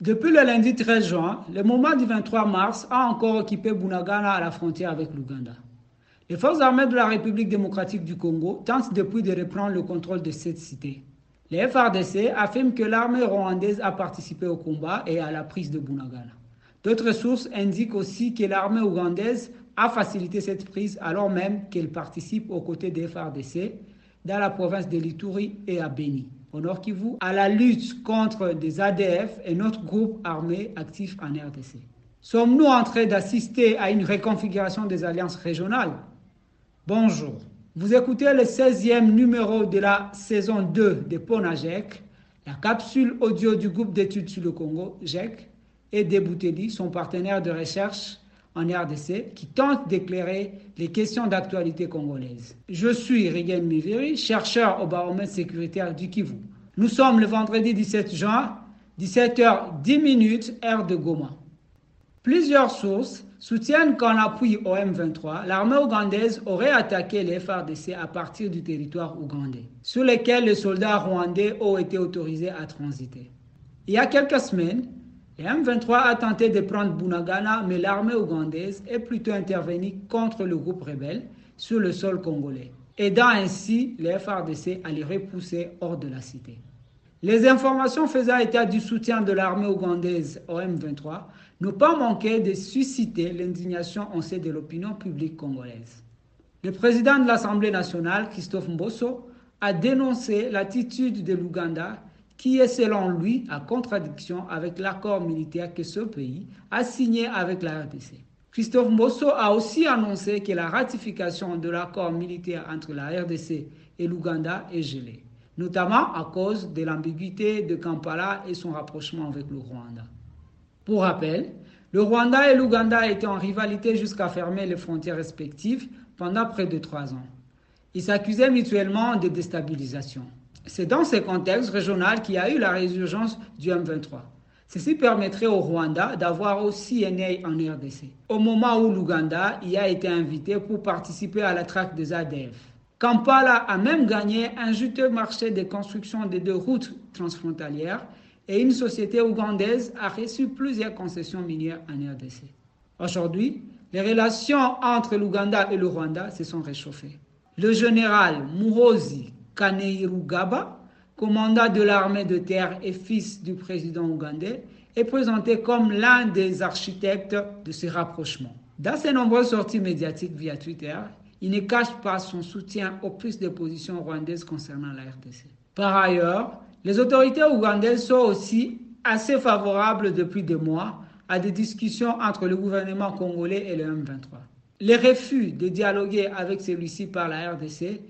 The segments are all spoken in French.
Depuis le lundi 13 juin, le moment du 23 mars a encore occupé Bunagana à la frontière avec l'Ouganda. Les forces armées de la République démocratique du Congo tentent depuis de reprendre le contrôle de cette cité. Les FRDC affirment que l'armée rwandaise a participé au combat et à la prise de Bunagana. D'autres sources indiquent aussi que l'armée ougandaise a facilité cette prise alors même qu'elle participe aux côtés des FRDC dans la province de l'Ituri et à Beni, au Nord Kivu, à la lutte contre des ADF et notre groupe armé actif en RDC. Sommes-nous en train d'assister à une reconfiguration des alliances régionales? Bonjour. Vous écoutez le 16e numéro de la saison 2 de Ponagec, la capsule audio du groupe d'études sur le Congo, GEC, et Debouteli, son partenaire de recherche en RDC qui tente d'éclairer les questions d'actualité congolaise. Je suis Rigen Miviri, chercheur au baromètre sécuritaire du Kivu. Nous sommes le vendredi 17 juin, 17h10 heure de Goma. Plusieurs sources soutiennent qu'en appui au M23, l'armée ougandaise aurait attaqué les FRDC à partir du territoire ougandais, sur lequel les soldats rwandais ont été autorisés à transiter. Il y a quelques semaines, le M23 a tenté de prendre Bunagana, mais l'armée ougandaise est plutôt intervenue contre le groupe rebelle sur le sol congolais, aidant ainsi les FRDC à les repousser hors de la cité. Les informations faisant état du soutien de l'armée ougandaise au M23 n'ont pas manqué de susciter l'indignation en sein de l'opinion publique congolaise. Le président de l'Assemblée nationale, Christophe Mbosso, a dénoncé l'attitude de l'Ouganda qui est selon lui en contradiction avec l'accord militaire que ce pays a signé avec la RDC. Christophe Mosso a aussi annoncé que la ratification de l'accord militaire entre la RDC et l'Ouganda est gelée, notamment à cause de l'ambiguïté de Kampala et son rapprochement avec le Rwanda. Pour rappel, le Rwanda et l'Ouganda étaient en rivalité jusqu'à fermer les frontières respectives pendant près de trois ans. Ils s'accusaient mutuellement de déstabilisation. C'est dans ce contexte régional qu'il y a eu la résurgence du M23. Ceci permettrait au Rwanda d'avoir aussi un œil en RDC, au moment où l'Ouganda y a été invité pour participer à la traque des ADF. Kampala a même gagné un juteux marché de construction de deux routes transfrontalières et une société ougandaise a reçu plusieurs concessions minières en RDC. Aujourd'hui, les relations entre l'Ouganda et le Rwanda se sont réchauffées. Le général Muhozi Gaba, commandant de l'armée de terre et fils du président ougandais, est présenté comme l'un des architectes de ce rapprochement. Dans ses nombreuses sorties médiatiques via Twitter, il ne cache pas son soutien aux prises de position rwandaises concernant la RDC. Par ailleurs, les autorités ougandaises sont aussi assez favorables depuis des mois à des discussions entre le gouvernement congolais et le M23. Les refus de dialoguer avec celui-ci par la RDC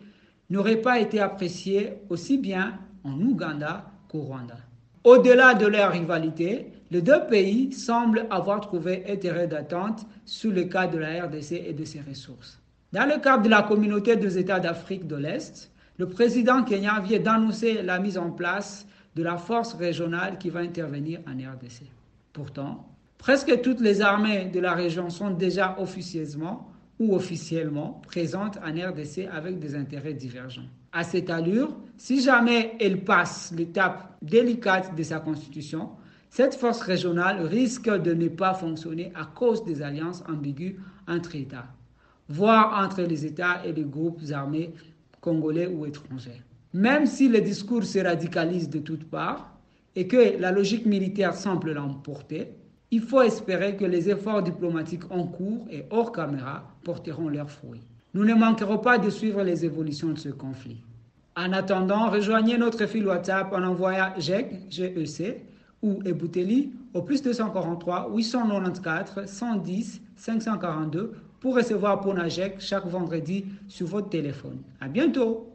n'auraient pas été appréciés aussi bien en Ouganda qu'au Rwanda. Au-delà de leur rivalité, les deux pays semblent avoir trouvé intérêt d'attente sur le cas de la RDC et de ses ressources. Dans le cadre de la communauté des États d'Afrique de l'Est, le président kenyan vient d'annoncer la mise en place de la force régionale qui va intervenir en RDC. Pourtant, presque toutes les armées de la région sont déjà officieusement ou officiellement présente en RDC avec des intérêts divergents. À cette allure, si jamais elle passe l'étape délicate de sa constitution, cette force régionale risque de ne pas fonctionner à cause des alliances ambiguës entre États, voire entre les États et les groupes armés congolais ou étrangers. Même si le discours se radicalise de toutes parts et que la logique militaire semble l'emporter, il faut espérer que les efforts diplomatiques en cours et hors caméra porteront leurs fruits. Nous ne manquerons pas de suivre les évolutions de ce conflit. En attendant, rejoignez notre fil WhatsApp en envoyant GEC, GEC ou Ebouteli au plus 243 894 110 542 pour recevoir Ponagec chaque vendredi sur votre téléphone. À bientôt!